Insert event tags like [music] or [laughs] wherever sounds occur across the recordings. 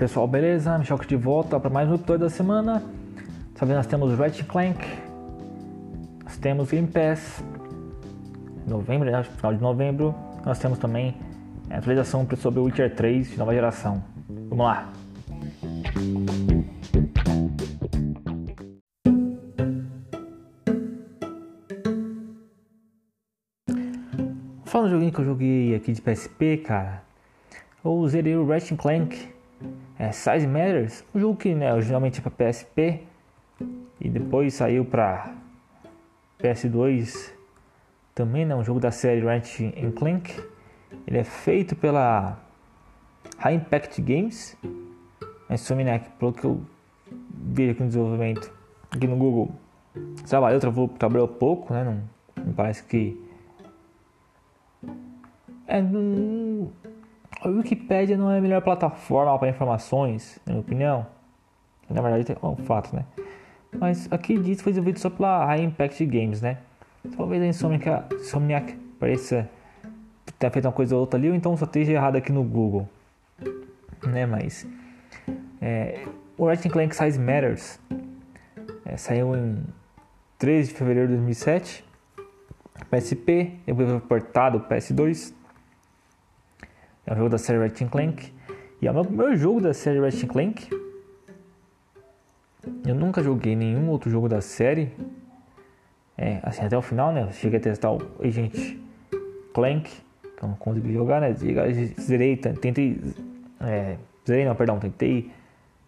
pessoal, beleza? Michel de volta para mais um episódio da semana. Dessa vez nós temos Ratchet Clank, nós temos Game Pass, novembro, né? final de novembro. Nós temos também a atualização sobre o Witcher 3 de nova geração. Vamos lá! Falando do joguinho que eu joguei aqui de PSP, cara, eu zerei o Ratchet Clank é, Size Matters, um jogo que né, originalmente é para PSP e depois saiu para PS2 também, né, um jogo da série Ratchet Clank. Ele é feito pela High Impact Games, a Insomniac, pelo que eu vi aqui no desenvolvimento, aqui no Google. Trabalhou, trabalhou pouco, né, não, não parece que é, não, a Wikipedia não é a melhor plataforma para informações, na minha opinião. Na verdade, é um fato, né? Mas aqui diz foi desenvolvido só pela High Impact Games, né? Talvez a Insomniac, Insomniac pareça ter feito uma coisa ou outra ali, ou então só esteja errado aqui no Google. Né? Mas é, o Ratchet Clank Size Matters é, saiu em 13 de fevereiro de 2007 PSP, depois foi portado PS2 é um jogo da série Ratchet Clank. E é o meu primeiro jogo da série Ratchet Clank. Eu nunca joguei nenhum outro jogo da série. É, assim, até o final, né? Cheguei a testar o Agent Clank. Que eu não consegui jogar, né? Zerei, tentei. É, zerei, não, perdão. Tentei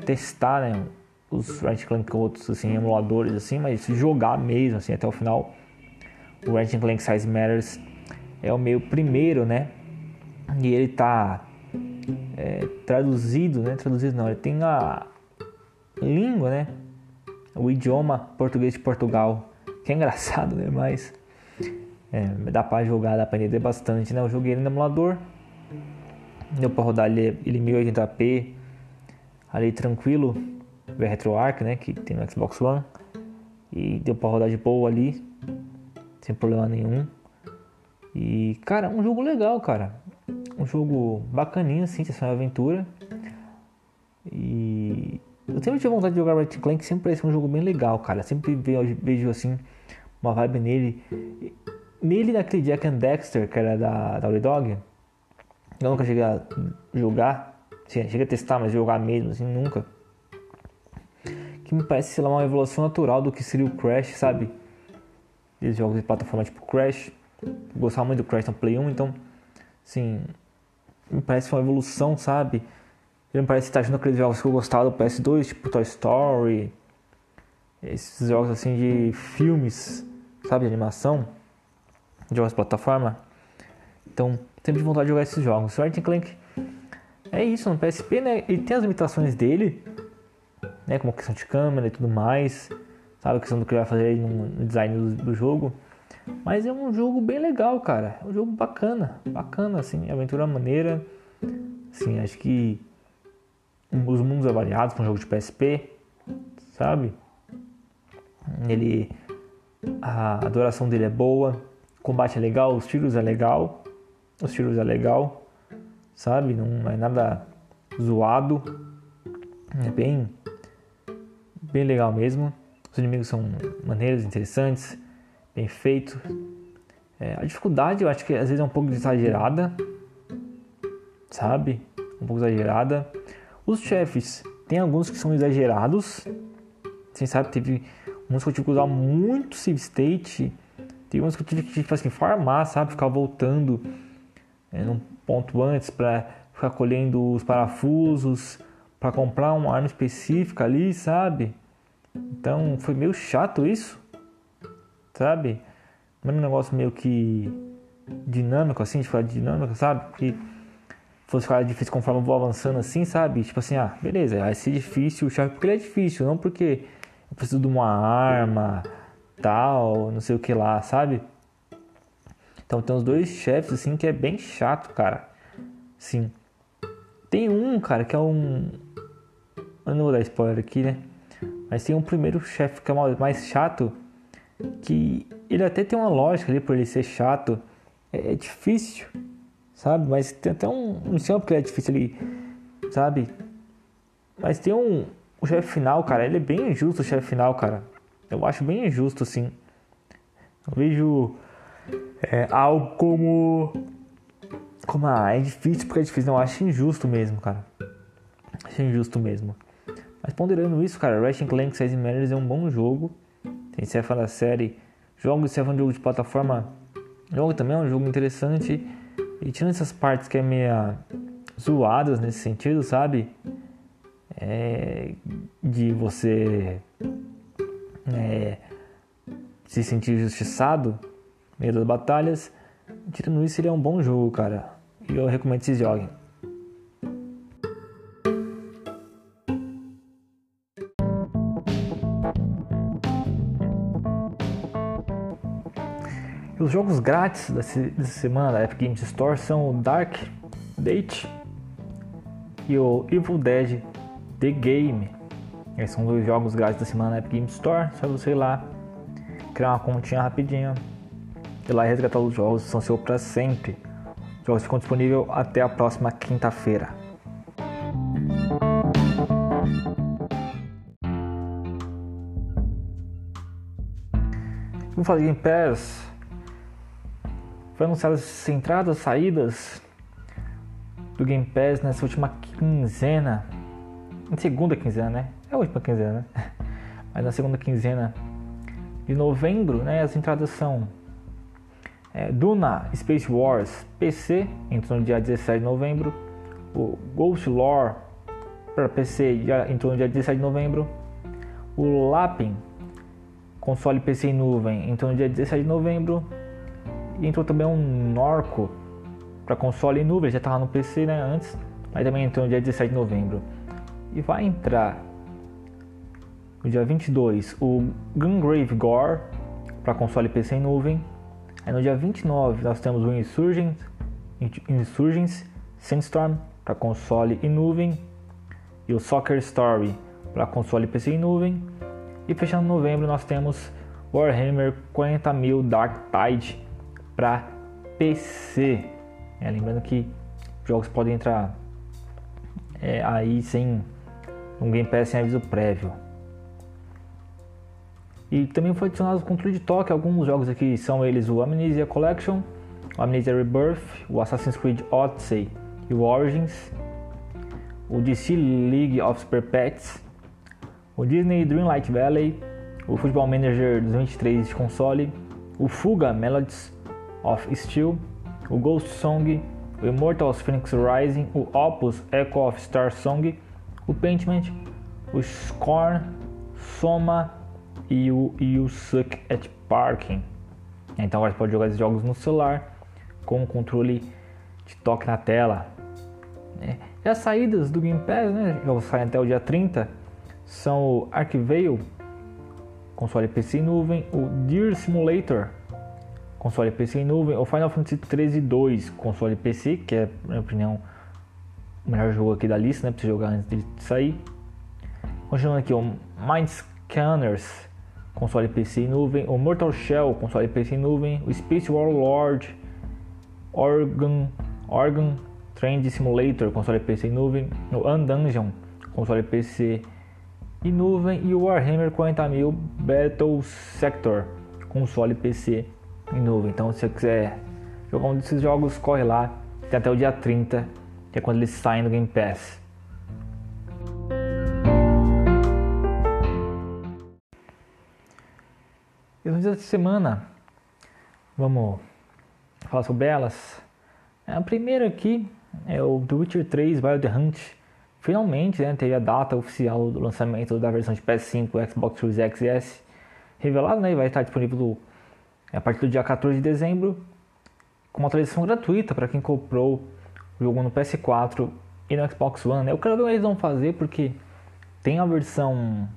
testar, né? Os Ratchet Clank outros, assim, emuladores, assim. Mas jogar mesmo, assim, até o final. O Ratchet Clank Size Matters é o meu primeiro, né? E ele tá é, traduzido, né? Traduzido não, ele tem a língua, né? O idioma português de Portugal, que é engraçado, né? Mas é, dá pra jogar, dá pra entender bastante, né? Eu joguei ele no emulador, deu pra rodar ele, ele 1080p, ali tranquilo, ver RetroArch, né? Que tem no Xbox One, e deu pra rodar de boa ali, sem problema nenhum. E, cara, um jogo legal, cara um jogo bacaninho, assim, de aventura. E eu sempre tive vontade de jogar Ratchet Clank, sempre parece um jogo bem legal, cara. Sempre vejo, assim uma vibe nele. Nele naquele Jack and Dexter, que era da, da Dog. Eu nunca cheguei a jogar. Sim, cheguei a testar, mas jogar mesmo, assim, nunca. Que me parece, sei lá, uma evolução natural do que seria o Crash, sabe? Esses jogos de plataforma tipo Crash. Eu gostava muito do Crash no Play 1, então, sim, me parece uma evolução, sabe? Ele me parece estar junto aqueles jogos que eu gostava do PS2, tipo Toy Story, esses jogos assim de filmes, sabe, de animação, de jogos de plataforma. Então, sempre de vontade de jogar esses jogos. Ratchet Clank é isso, no PSP, né? Ele tem as limitações dele, né? Como a questão de câmera e tudo mais, sabe? A questão do que ele vai fazer no design do, do jogo. Mas é um jogo bem legal, cara. É um jogo bacana, bacana, assim, aventura maneira. Assim, acho que os mundos avaliados para um jogo de PSP, sabe? Ele a adoração dele é boa, o combate é legal, os tiros é legal, os tiros é legal, sabe? Não é nada zoado, é bem bem legal mesmo. Os inimigos são maneiros, interessantes bem feito. É, a dificuldade eu acho que às vezes é um pouco exagerada, sabe? Um pouco exagerada. Os chefes, tem alguns que são exagerados. Você sabe, teve uns que eu tive que usar muito save state. Teve uns que eu tive que tipo assim, farmar, sabe? Ficar voltando é, num ponto antes para ficar colhendo os parafusos, para comprar uma arma específica ali, sabe? Então foi meio chato isso sabe? Não é um negócio meio que dinâmico, assim, de falar dinâmico, sabe? Porque fosse ficar difícil conforme eu vou avançando assim, sabe? Tipo assim, ah, beleza, vai ser difícil o chave porque ele é difícil, não porque eu preciso de uma arma, tal, não sei o que lá, sabe? Então tem os dois chefes, assim, que é bem chato, cara. Sim. Tem um, cara, que é um. Eu não vou dar spoiler aqui, né? Mas tem um primeiro chefe que é mais chato, que ele até tem uma lógica ali por ele ser chato. É, é difícil, sabe? Mas tem até um. Não sei porque ele é difícil ali, sabe? Mas tem um. O chefe final, cara, ele é bem injusto o chefe final, cara. Eu acho bem injusto, sim. Eu vejo é, algo como. Como, ah, é difícil porque é difícil. Não, eu acho injusto mesmo, cara. Acho injusto mesmo. Mas ponderando isso, cara, Ratchet Clank 6 Matters é um bom jogo. Tem fã da série. Jogo se é de jogo de plataforma. Jogo também é um jogo interessante. E tirando essas partes que é meio zoadas nesse sentido, sabe? É, de você é, se sentir injustiçado no meio das batalhas. Tirando isso, ele é um bom jogo, cara. E eu recomendo que vocês joguem. Os jogos grátis dessa semana da Epic Games Store são o Dark Date e o Evil Dead The Game. Esses são dois jogos grátis da semana na Epic Games Store. Só você ir lá, criar uma continha rapidinho e lá resgatar os jogos, são seus para sempre. Os jogos ficam disponíveis até a próxima quinta-feira. Vamos falar de Game Pass. Foi anunciadas as entradas, saídas do Game Pass nessa última quinzena. Em segunda quinzena, né? É a última quinzena, né? [laughs] Mas na segunda quinzena de novembro, né? As entradas são é, Duna Space Wars PC, entrou no dia 17 de novembro. O Ghost Lore para PC já entrou no dia 17 de novembro. O Lapin console PC em nuvem entrou no dia 17 de novembro. E entrou também um Norco para console em nuvem, já estava no PC né, antes, mas também entrou no dia 17 de novembro. E vai entrar no dia 22 o Gungrave Gore para console PC em nuvem. Aí no dia 29 nós temos o Insurgent, Insurgents Sandstorm para console em nuvem e o Soccer Story para console PC em nuvem. E fechando novembro nós temos Warhammer 40.000 Dark Tide para PC. É, lembrando que jogos podem entrar é, aí sem um Game Pass sem aviso prévio. E também foi adicionado o controle de toque. Alguns jogos aqui são eles o Amnesia Collection, o Amnesia Rebirth, o Assassin's Creed Odyssey e o Origins, o DC League of Super Pets, o Disney Dreamlight Valley, o Football Manager 2023 de console, o Fuga Melodies of Steel, o Ghost Song, o Immortals Phoenix Rising, o Opus Echo of Star Song, o Paintment, o Scorn, Soma e o, o Suck at Parking. Então você pode jogar esses jogos no celular com o controle de toque na tela. É. E as saídas do Game Pass, né? Jogos saem até o dia 30 são o Archivale, console PC em nuvem, o Deer Simulator, console PC em nuvem, o Final Fantasy 13 2, console PC, que é, na minha opinião, o melhor jogo aqui da lista, né, para você jogar antes de sair. Continuando aqui, o Mind Scanners, console PC em nuvem, o Mortal Shell, console PC em nuvem, o Space Warlord, Organ, Organ Trend Simulator, console PC em nuvem, o Undungeon, console PC em nuvem e o Warhammer 40.000 Battle Sector, console PC em nuvem. Então, se você quiser jogar um desses jogos, corre lá. Tem até o dia 30, que é quando eles saem do Game Pass. E nos dias da semana, vamos falar sobre elas. A primeira aqui é o The Witcher 3 Wild Hunt. Finalmente, né, teve a data oficial do lançamento da versão de PS5, Xbox Series X e S revelado, né, e vai estar disponível a partir do dia 14 de dezembro, com uma atualização gratuita para quem comprou o jogo no PS4 e no Xbox One. Eu quero ver o que eles vão fazer porque tem a versão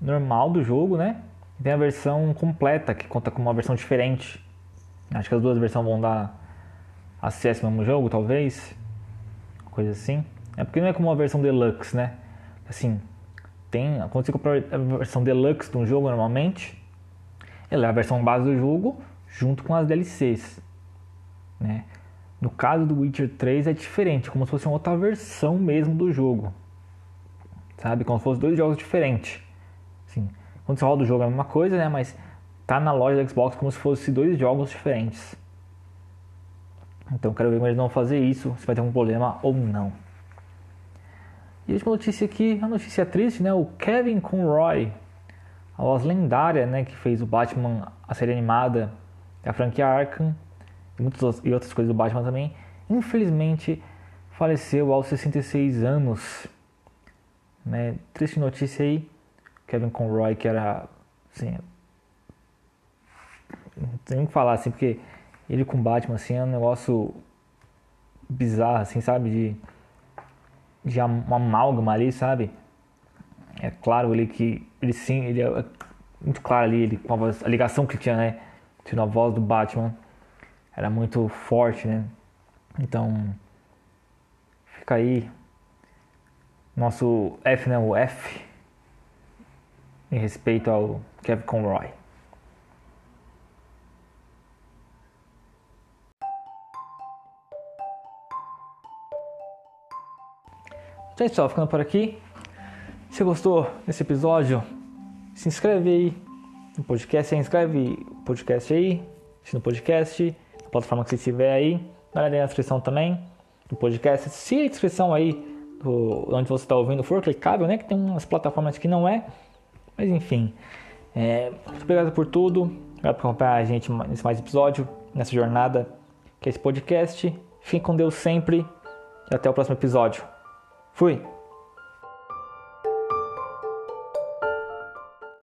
normal do jogo, né? E tem a versão completa que conta com uma versão diferente. Acho que as duas versões vão dar acesso ao mesmo jogo, talvez. Coisa assim. É porque não é como uma versão deluxe, né? Assim, tem. Quando você compra a versão deluxe de um jogo normalmente, ela é a versão base do jogo junto com as DLCs. Né? No caso do Witcher 3 é diferente, como se fosse uma outra versão mesmo do jogo. sabe? Como se fossem dois jogos diferentes. Assim, quando você roda o jogo é a mesma coisa, né? Mas tá na loja da Xbox como se fossem dois jogos diferentes. Então quero ver como eles vão fazer isso, se vai ter algum problema ou não. E a última notícia aqui, uma notícia triste, né? O Kevin Conroy, a voz lendária, né? Que fez o Batman, a série animada, a franquia Arkham e, muitas, e outras coisas do Batman também, infelizmente faleceu aos 66 anos. Né? Triste notícia aí. Kevin Conroy, que era. Assim, não tem o que falar, assim, porque ele com Batman, assim, é um negócio bizarro, assim, sabe? De, de uma amálgama ali, sabe? É claro ali que ele sim, ele é muito claro ali, ele, com a, voz, a ligação que tinha, né? Tinha a voz do Batman era muito forte, né? Então, fica aí nosso F, né? O F em respeito ao Kevin Conroy. Então é isso, ficando por aqui. Se gostou desse episódio, se inscreve aí no podcast, se inscreve no podcast aí, no podcast, na plataforma que você estiver aí, na descrição também do podcast. Se a descrição aí do, onde você está ouvindo for clicável, né? Que tem umas plataformas que não é, mas enfim. É, muito obrigado por tudo. Obrigado por acompanhar a gente nesse mais episódio, nessa jornada que é esse podcast. Fique com Deus sempre e até o próximo episódio. Fui!